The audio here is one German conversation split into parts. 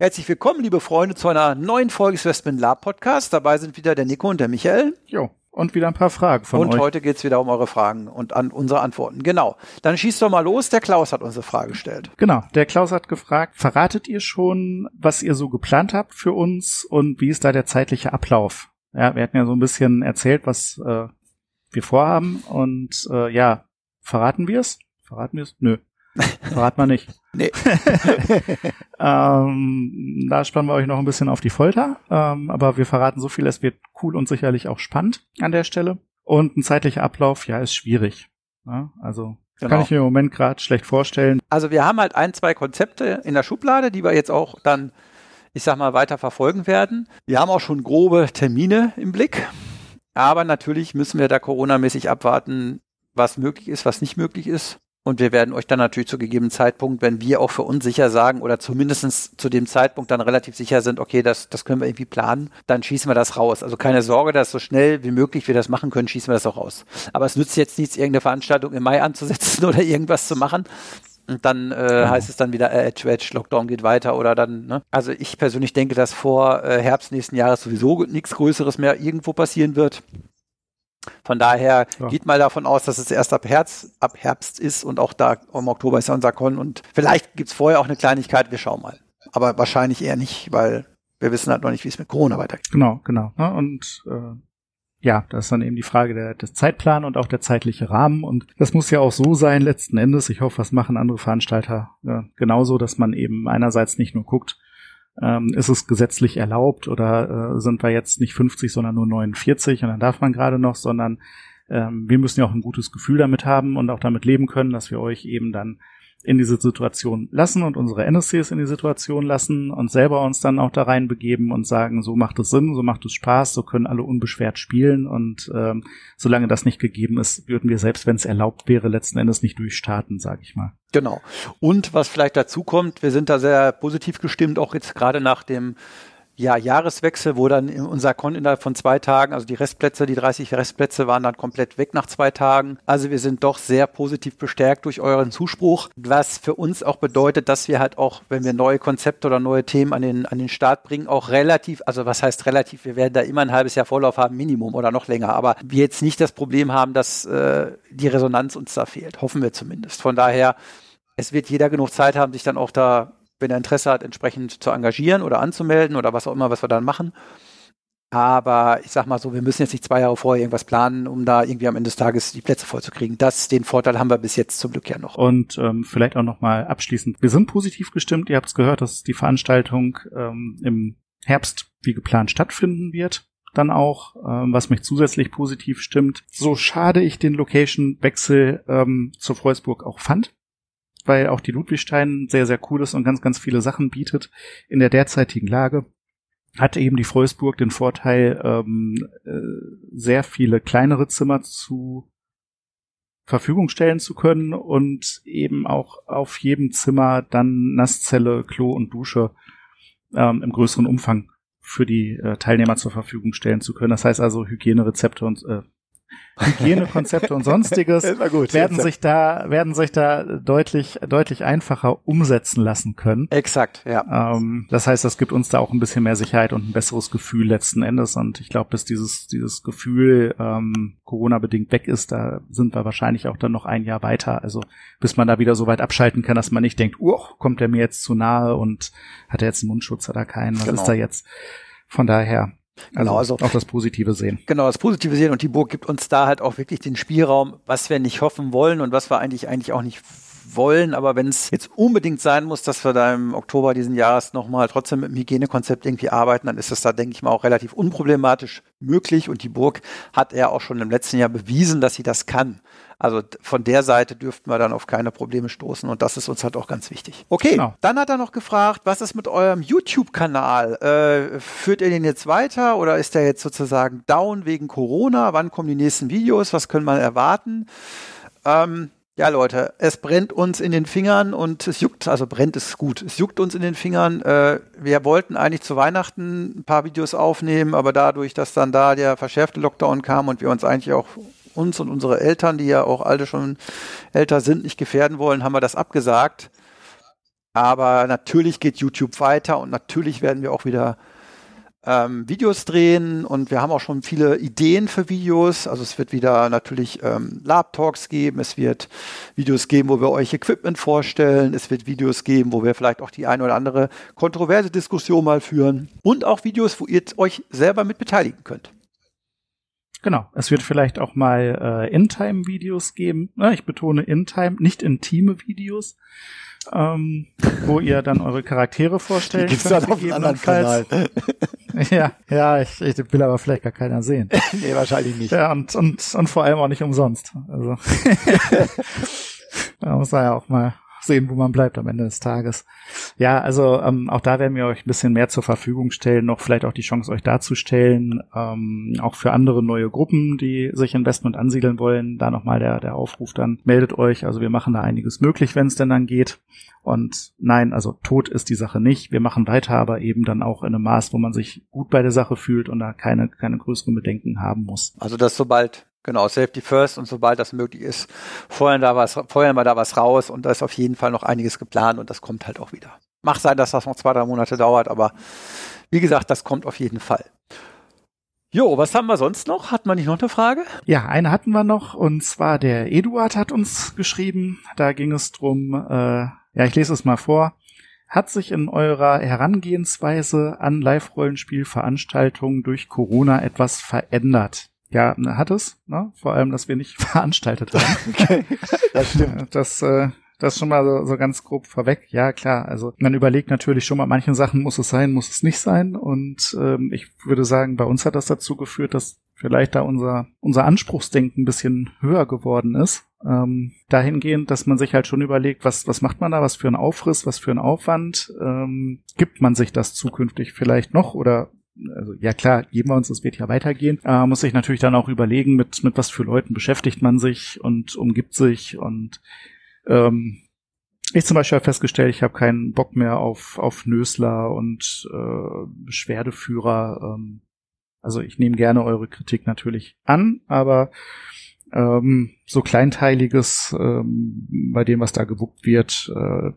Herzlich willkommen, liebe Freunde, zu einer neuen Folge des Westman Lab Podcast. Dabei sind wieder der Nico und der Michael. Jo, und wieder ein paar Fragen von und euch. Und heute geht's wieder um eure Fragen und an unsere Antworten. Genau. Dann schießt doch mal los. Der Klaus hat unsere Frage gestellt. Genau. Der Klaus hat gefragt, verratet ihr schon, was ihr so geplant habt für uns und wie ist da der zeitliche Ablauf? Ja, wir hatten ja so ein bisschen erzählt, was äh, wir vorhaben und äh, ja, verraten wir es? Verraten wir es? Nö. Verrat mal nicht. Nee. ähm, da spannen wir euch noch ein bisschen auf die Folter. Ähm, aber wir verraten so viel, es wird cool und sicherlich auch spannend an der Stelle. Und ein zeitlicher Ablauf, ja, ist schwierig. Ja, also genau. kann ich mir im Moment gerade schlecht vorstellen. Also wir haben halt ein, zwei Konzepte in der Schublade, die wir jetzt auch dann, ich sag mal, weiter verfolgen werden. Wir haben auch schon grobe Termine im Blick. Aber natürlich müssen wir da Corona-mäßig abwarten, was möglich ist, was nicht möglich ist. Und wir werden euch dann natürlich zu gegebenen Zeitpunkt, wenn wir auch für uns sicher sagen oder zumindestens zu dem Zeitpunkt dann relativ sicher sind, okay, das, das können wir irgendwie planen, dann schießen wir das raus. Also keine Sorge, dass so schnell wie möglich wir das machen können, schießen wir das auch raus. Aber es nützt jetzt nichts, irgendeine Veranstaltung im Mai anzusetzen oder irgendwas zu machen. Und dann äh, genau. heißt es dann wieder, äh, Edge, Edge, Lockdown geht weiter oder dann, ne? Also ich persönlich denke, dass vor äh, Herbst nächsten Jahres sowieso nichts Größeres mehr irgendwo passieren wird. Von daher ja. geht mal davon aus, dass es erst ab Herbst, ab Herbst ist und auch da im Oktober ist ja unser Con und vielleicht gibt's vorher auch eine Kleinigkeit, wir schauen mal. Aber wahrscheinlich eher nicht, weil wir wissen halt noch nicht, wie es mit Corona weitergeht. Genau, genau. Ne? Und äh, ja, das ist dann eben die Frage der, des Zeitplan und auch der zeitliche Rahmen. Und das muss ja auch so sein letzten Endes. Ich hoffe, was machen andere Veranstalter ja, genauso, dass man eben einerseits nicht nur guckt, ähm, ist es gesetzlich erlaubt oder äh, sind wir jetzt nicht 50, sondern nur 49 und dann darf man gerade noch, sondern ähm, wir müssen ja auch ein gutes Gefühl damit haben und auch damit leben können, dass wir euch eben dann in diese Situation lassen und unsere NSCs in die Situation lassen und selber uns dann auch da reinbegeben und sagen, so macht es Sinn, so macht es Spaß, so können alle unbeschwert spielen und ähm, solange das nicht gegeben ist, würden wir selbst, wenn es erlaubt wäre, letzten Endes nicht durchstarten, sage ich mal. Genau. Und was vielleicht dazu kommt, wir sind da sehr positiv gestimmt, auch jetzt gerade nach dem ja, Jahreswechsel, wo dann unser Con innerhalb von zwei Tagen, also die Restplätze, die 30 Restplätze waren dann komplett weg nach zwei Tagen. Also wir sind doch sehr positiv bestärkt durch euren Zuspruch, was für uns auch bedeutet, dass wir halt auch, wenn wir neue Konzepte oder neue Themen an den, an den Start bringen, auch relativ, also was heißt relativ, wir werden da immer ein halbes Jahr Vorlauf haben, Minimum oder noch länger, aber wir jetzt nicht das Problem haben, dass äh, die Resonanz uns da fehlt, hoffen wir zumindest. Von daher, es wird jeder genug Zeit haben, sich dann auch da wenn er Interesse hat, entsprechend zu engagieren oder anzumelden oder was auch immer, was wir dann machen. Aber ich sag mal so, wir müssen jetzt nicht zwei Jahre vorher irgendwas planen, um da irgendwie am Ende des Tages die Plätze vollzukriegen. Das, den Vorteil haben wir bis jetzt zum Glück ja noch. Und ähm, vielleicht auch nochmal abschließend. Wir sind positiv gestimmt. Ihr habt es gehört, dass die Veranstaltung ähm, im Herbst wie geplant stattfinden wird. Dann auch, ähm, was mich zusätzlich positiv stimmt. So schade ich den Location-Wechsel ähm, zur Freusburg auch fand weil auch die Ludwigstein sehr, sehr cool ist und ganz, ganz viele Sachen bietet in der derzeitigen Lage. Hat eben die Freusburg den Vorteil, ähm, äh, sehr viele kleinere Zimmer zu Verfügung stellen zu können und eben auch auf jedem Zimmer dann Nasszelle, Klo und Dusche ähm, im größeren Umfang für die äh, Teilnehmer zur Verfügung stellen zu können. Das heißt also Hygienerezepte und äh, Hygienekonzepte und sonstiges gut, werden sich da werden sich da deutlich deutlich einfacher umsetzen lassen können. Exakt, ja. Ähm, das heißt, das gibt uns da auch ein bisschen mehr Sicherheit und ein besseres Gefühl letzten Endes. Und ich glaube, bis dieses dieses Gefühl ähm, Corona bedingt weg ist, da sind wir wahrscheinlich auch dann noch ein Jahr weiter. Also bis man da wieder so weit abschalten kann, dass man nicht denkt, oh, kommt der mir jetzt zu nahe und hat er jetzt einen Mundschutz oder keinen? Was genau. ist da jetzt? Von daher Genau, also, also auch das Positive sehen. Genau, das Positive sehen und die Burg gibt uns da halt auch wirklich den Spielraum, was wir nicht hoffen wollen und was wir eigentlich eigentlich auch nicht wollen, aber wenn es jetzt unbedingt sein muss, dass wir da im Oktober diesen Jahres nochmal trotzdem mit dem Hygienekonzept irgendwie arbeiten, dann ist das da, denke ich mal, auch relativ unproblematisch möglich und die Burg hat ja auch schon im letzten Jahr bewiesen, dass sie das kann. Also von der Seite dürften wir dann auf keine Probleme stoßen und das ist uns halt auch ganz wichtig. Okay, genau. dann hat er noch gefragt, was ist mit eurem YouTube-Kanal? Äh, führt ihr den jetzt weiter oder ist der jetzt sozusagen down wegen Corona? Wann kommen die nächsten Videos? Was können wir erwarten? Ähm, ja, Leute, es brennt uns in den Fingern und es juckt, also brennt es gut. Es juckt uns in den Fingern. Äh, wir wollten eigentlich zu Weihnachten ein paar Videos aufnehmen, aber dadurch, dass dann da der verschärfte Lockdown kam und wir uns eigentlich auch uns und unsere Eltern, die ja auch alle schon älter sind, nicht gefährden wollen, haben wir das abgesagt. Aber natürlich geht YouTube weiter und natürlich werden wir auch wieder ähm, Videos drehen und wir haben auch schon viele Ideen für Videos. Also es wird wieder natürlich ähm, Lab-Talks geben, es wird Videos geben, wo wir euch Equipment vorstellen, es wird Videos geben, wo wir vielleicht auch die eine oder andere kontroverse Diskussion mal führen und auch Videos, wo ihr euch selber mit beteiligen könnt. Genau. Es wird vielleicht auch mal äh, In-Time-Videos geben. Ja, ich betone In-Time, nicht intime Videos, ähm, wo ihr dann eure Charaktere vorstellt. Gibt's dann auf einem anderen Kanal. ja, ja, ich, ich will aber vielleicht gar keiner sehen. nee, wahrscheinlich nicht. Ja, und, und, und vor allem auch nicht umsonst. Also da muss man ja auch mal sehen, wo man bleibt am Ende des Tages. Ja, also ähm, auch da werden wir euch ein bisschen mehr zur Verfügung stellen, noch vielleicht auch die Chance euch darzustellen, ähm, auch für andere neue Gruppen, die sich Investment ansiedeln wollen, da nochmal der, der Aufruf dann, meldet euch, also wir machen da einiges möglich, wenn es denn dann geht. Und nein, also tot ist die Sache nicht. Wir machen weiter, aber eben dann auch in einem Maß, wo man sich gut bei der Sache fühlt und da keine, keine größeren Bedenken haben muss. Also dass sobald Genau, Safety First und sobald das möglich ist, feuern, da was, feuern wir da was raus und da ist auf jeden Fall noch einiges geplant und das kommt halt auch wieder. Macht sein, dass das noch zwei, drei Monate dauert, aber wie gesagt, das kommt auf jeden Fall. Jo, was haben wir sonst noch? Hat man nicht noch eine Frage? Ja, eine hatten wir noch und zwar der Eduard hat uns geschrieben. Da ging es drum, äh, ja, ich lese es mal vor. Hat sich in eurer Herangehensweise an Live-Rollenspielveranstaltungen durch Corona etwas verändert? Ja, ne, hat es. Ne? Vor allem, dass wir nicht veranstaltet haben. okay, das stimmt. Das, äh, das schon mal so, so ganz grob vorweg. Ja, klar. Also man überlegt natürlich schon mal, manchen Sachen muss es sein, muss es nicht sein. Und ähm, ich würde sagen, bei uns hat das dazu geführt, dass vielleicht da unser, unser Anspruchsdenken ein bisschen höher geworden ist. Ähm, dahingehend, dass man sich halt schon überlegt, was, was macht man da, was für ein Aufriss, was für ein Aufwand, ähm, gibt man sich das zukünftig vielleicht noch oder also ja klar, geben wir uns, es wird ja weitergehen, äh, muss sich natürlich dann auch überlegen, mit, mit was für Leuten beschäftigt man sich und umgibt sich und ähm, ich zum Beispiel habe festgestellt, ich habe keinen Bock mehr auf, auf Nösler und äh, Beschwerdeführer. Ähm, also ich nehme gerne eure Kritik natürlich an, aber ähm, so kleinteiliges ähm, bei dem, was da gewuppt wird, äh,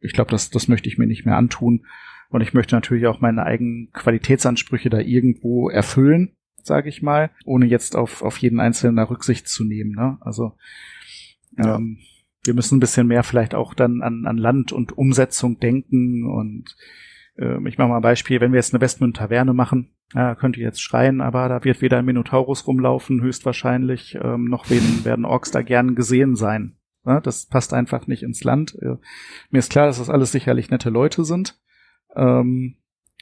ich glaube, das, das möchte ich mir nicht mehr antun. Und ich möchte natürlich auch meine eigenen Qualitätsansprüche da irgendwo erfüllen, sage ich mal, ohne jetzt auf, auf jeden Einzelnen Rücksicht zu nehmen. Ne? Also ja. ähm, wir müssen ein bisschen mehr vielleicht auch dann an, an Land und Umsetzung denken. Und äh, ich mache mal ein Beispiel, wenn wir jetzt eine Westmünd-Taverne machen, ja, könnt ihr jetzt schreien, aber da wird weder ein Minotaurus rumlaufen, höchstwahrscheinlich, ähm, noch werden, werden Orks da gern gesehen sein. Ja, das passt einfach nicht ins Land. Äh, mir ist klar, dass das alles sicherlich nette Leute sind. Ähm,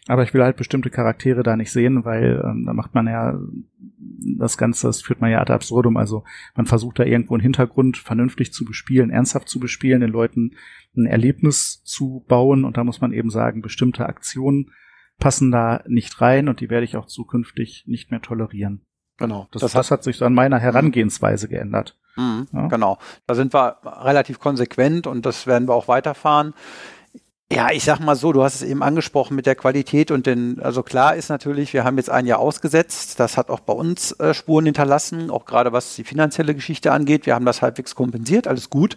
aber ich will halt bestimmte Charaktere da nicht sehen, weil ähm, da macht man ja das Ganze, das führt man ja ad absurdum. Also man versucht da irgendwo einen Hintergrund vernünftig zu bespielen, ernsthaft zu bespielen, den Leuten ein Erlebnis zu bauen. Und da muss man eben sagen, bestimmte Aktionen passen da nicht rein und die werde ich auch zukünftig nicht mehr tolerieren. Genau. Das, das, das hat sich so an meiner Herangehensweise geändert. Mhm, ja. Genau. Da sind wir relativ konsequent und das werden wir auch weiterfahren. Ja, ich sag mal so, du hast es eben angesprochen mit der Qualität und den, also klar ist natürlich, wir haben jetzt ein Jahr ausgesetzt. Das hat auch bei uns äh, Spuren hinterlassen, auch gerade was die finanzielle Geschichte angeht. Wir haben das halbwegs kompensiert, alles gut.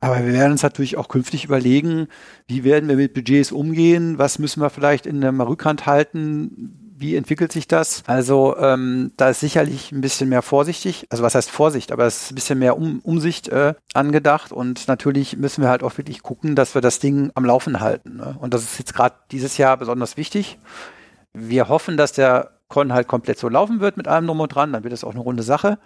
Aber wir werden uns natürlich auch künftig überlegen, wie werden wir mit Budgets umgehen, was müssen wir vielleicht in der Rückhand halten, wie entwickelt sich das? Also ähm, da ist sicherlich ein bisschen mehr vorsichtig, also was heißt Vorsicht, aber es ist ein bisschen mehr um, Umsicht äh, angedacht und natürlich müssen wir halt auch wirklich gucken, dass wir das Ding am Laufen halten. Ne? Und das ist jetzt gerade dieses Jahr besonders wichtig. Wir hoffen, dass der Con halt komplett so laufen wird mit allem drum und dran, dann wird es auch eine runde Sache.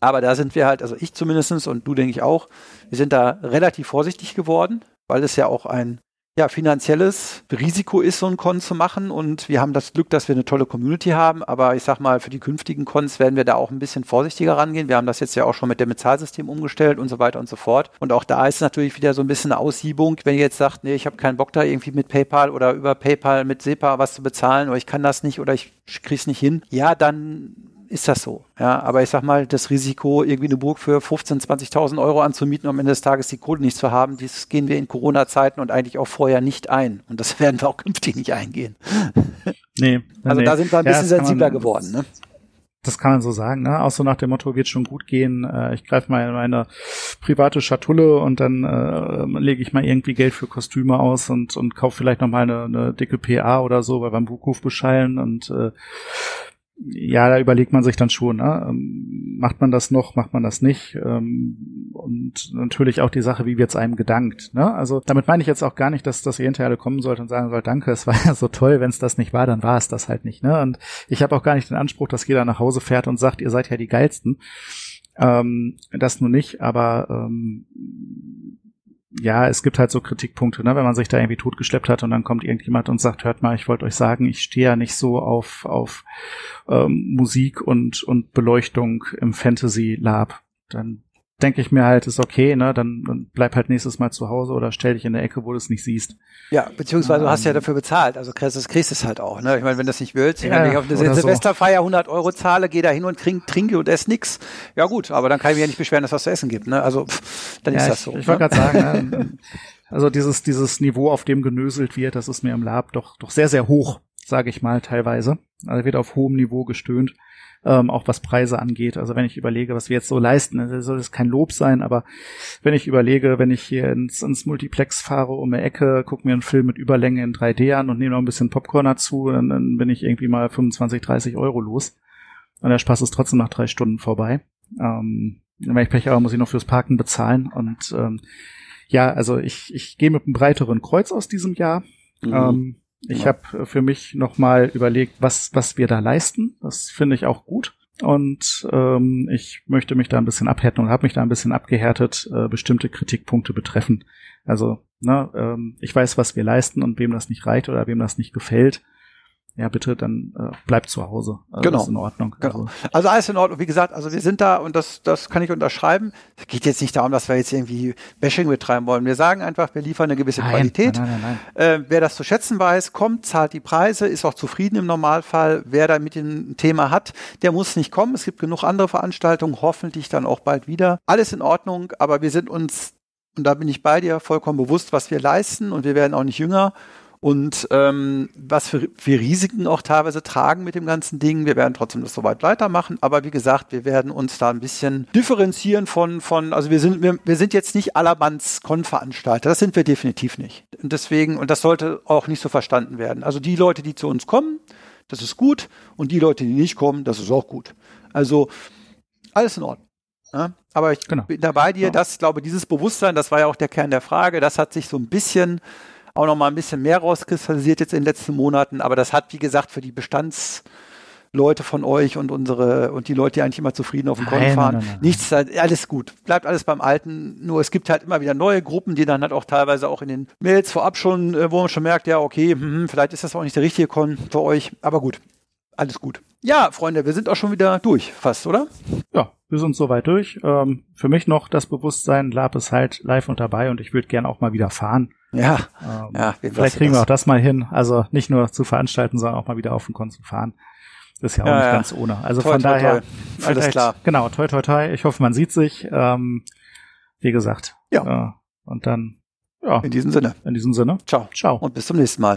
Aber da sind wir halt, also ich zumindestens und du denke ich auch, wir sind da relativ vorsichtig geworden, weil es ja auch ein ja, finanzielles Risiko ist, so ein Con zu machen. Und wir haben das Glück, dass wir eine tolle Community haben. Aber ich sag mal, für die künftigen Cons werden wir da auch ein bisschen vorsichtiger rangehen. Wir haben das jetzt ja auch schon mit dem Bezahlsystem umgestellt und so weiter und so fort. Und auch da ist natürlich wieder so ein bisschen eine Aussiebung. Wenn ihr jetzt sagt, nee, ich habe keinen Bock da irgendwie mit PayPal oder über PayPal mit SEPA was zu bezahlen oder ich kann das nicht oder ich krieg's nicht hin, ja, dann ist das so. Ja, aber ich sag mal, das Risiko, irgendwie eine Burg für 15.000, 20.000 Euro anzumieten, um am Ende des Tages die Kohle nicht zu haben, das gehen wir in Corona-Zeiten und eigentlich auch vorher nicht ein. Und das werden wir auch künftig nicht eingehen. Nee. Also nee. da sind wir ein bisschen Ja, sensibler man- geworden. Ne? Das kann man so sagen, ne? Auch so nach dem Motto, wird schon gut gehen. Äh, ich greife mal in meine private Schatulle und dann äh, lege ich mal irgendwie Geld für Kostüme aus und, und kaufe vielleicht noch mal eine, eine dicke PA oder so, weil wir am Buchhof beschallen und äh, ja, da überlegt man sich dann schon, ne? ähm, macht man das noch, macht man das nicht? Ähm, und natürlich auch die Sache, wie wird's einem gedankt. Ne? Also damit meine ich jetzt auch gar nicht, dass, dass ihr hinterher alle kommen sollt und sagen sollt, danke, es war ja so toll, wenn es das nicht war, dann war es das halt nicht. Ne? Und ich habe auch gar nicht den Anspruch, dass jeder nach Hause fährt und sagt, ihr seid ja die geilsten. Ähm, das nur nicht, aber ähm, ja, es gibt halt so Kritikpunkte, ne, wenn man sich da irgendwie totgeschleppt hat und dann kommt irgendjemand und sagt, hört mal, ich wollte euch sagen, ich stehe ja nicht so auf, auf ähm, Musik und, und Beleuchtung im Fantasy Lab. Dann denke ich mir halt, ist okay, ne, dann, dann bleib halt nächstes Mal zu Hause oder stell dich in der Ecke, wo du es nicht siehst. Ja, beziehungsweise du hast ja Ähm. dafür bezahlt. Also kriegst das kriegst es halt auch. Ne? Ich meine, wenn du das nicht willst, Ja, wenn ich auf eine so. Silvesterfeier 100 Euro zahle, geh da hin und trink, trinke und ess nix. Ja gut, aber dann kann ich mich ja nicht beschweren, dass es was zu essen gibt. Ne? Also pff, dann ist ja, das ich, so. Ich wollte ne? gerade sagen, ne, also dieses, dieses Niveau, auf dem genöselt wird, das ist mir im Lab doch, doch sehr, sehr hoch, sage ich mal, teilweise. Also wird auf hohem Niveau gestöhnt. Ähm, auch was Preise angeht. Also wenn ich überlege, was wir jetzt so leisten, also soll das kein Lob sein, aber wenn ich überlege, wenn ich hier ins, ins Multiplex fahre um die Ecke, gucke mir einen Film mit Überlänge in 3D an und nehme noch ein bisschen Popcorn dazu, dann, dann bin ich irgendwie mal 25, 30 Euro los. Und der Spaß ist trotzdem nach drei Stunden vorbei. Ähm, wenn ich Pech habe, muss ich noch fürs Parken bezahlen. Und ähm, ja, also ich, ich gehe mit einem breiteren Kreuz aus diesem Jahr. Mhm. Ähm, ich Ja. habe für mich nochmal überlegt, was, was wir da leisten. Das finde ich auch gut. Und ähm, ich möchte mich da ein bisschen abhärten und habe mich da ein bisschen abgehärtet, äh, bestimmte Kritikpunkte betreffen. Also, ne, ähm, ich weiß, was wir leisten und wem das nicht reicht oder wem das nicht gefällt. Ja, bitte, dann äh, bleibt zu Hause. Also, Genau. Ist in Ordnung. Genau. Also, Also alles in Ordnung. Wie gesagt, also wir sind da und das, das kann ich unterschreiben. Es geht jetzt nicht darum, dass wir jetzt irgendwie Bashing betreiben wollen. Wir sagen einfach, wir liefern eine gewisse nein, Qualität. Nein, nein, nein, Äh, wer das zu schätzen weiß, kommt, zahlt die Preise, ist auch zufrieden im Normalfall. Wer da mit dem Thema hat, der muss nicht kommen. Es gibt genug andere Veranstaltungen, hoffentlich dann auch bald wieder. Alles in Ordnung, aber wir sind uns, und da bin ich bei dir, vollkommen bewusst, was wir leisten und wir werden auch nicht jünger. Und ähm, was für, für Risiken auch teilweise tragen mit dem ganzen Ding. Wir werden trotzdem das soweit weitermachen. Aber wie gesagt, wir werden uns da ein bisschen differenzieren von, von also wir sind, wir, wir sind jetzt nicht allerbands Con-Veranstalter. Das sind wir definitiv nicht. Und deswegen, und das sollte auch nicht so verstanden werden. Also die Leute, die zu uns kommen, das ist gut. Und die Leute, die nicht kommen, das ist auch gut. Also alles in Ordnung. Ja? Aber ich Genau. bin da bei dir, Ja. das, glaube dieses Bewusstsein, das war ja auch der Kern der Frage, das hat sich so ein bisschen auch noch mal ein bisschen mehr rauskristallisiert jetzt in den letzten Monaten, aber das hat, wie gesagt, für die Bestandsleute von euch und unsere und die Leute, die eigentlich immer zufrieden auf dem Korn fahren, nein, nein, nichts, alles gut. Bleibt alles beim Alten, nur es gibt halt immer wieder neue Gruppen, die dann halt auch teilweise auch in den Mails vorab schon, äh, wo man schon merkt, ja, okay, hm, vielleicht ist das auch nicht der richtige Con für euch, aber gut, alles gut. Ja, Freunde, wir sind auch schon wieder durch, fast, oder? Ja, wir sind soweit durch. Ähm, für mich noch das Bewusstsein, Lab ist halt live und dabei und ich würde gern auch mal wieder fahren. Ja, Ähm, Ja, vielleicht kriegen wir auch das mal hin. Also nicht nur zu veranstalten, sondern auch mal wieder auf den Kon zu fahren. Ist ja auch Ja, nicht ja. ganz ohne. Also Toi, von toi, daher, toi. Alles klar. Genau, toi toi toi. Ich hoffe, man sieht sich. Ähm, wie gesagt. Ja. Äh, und dann, ja, in diesem Sinne. in diesem Sinne. Ciao. Ciao. Und bis zum nächsten Mal.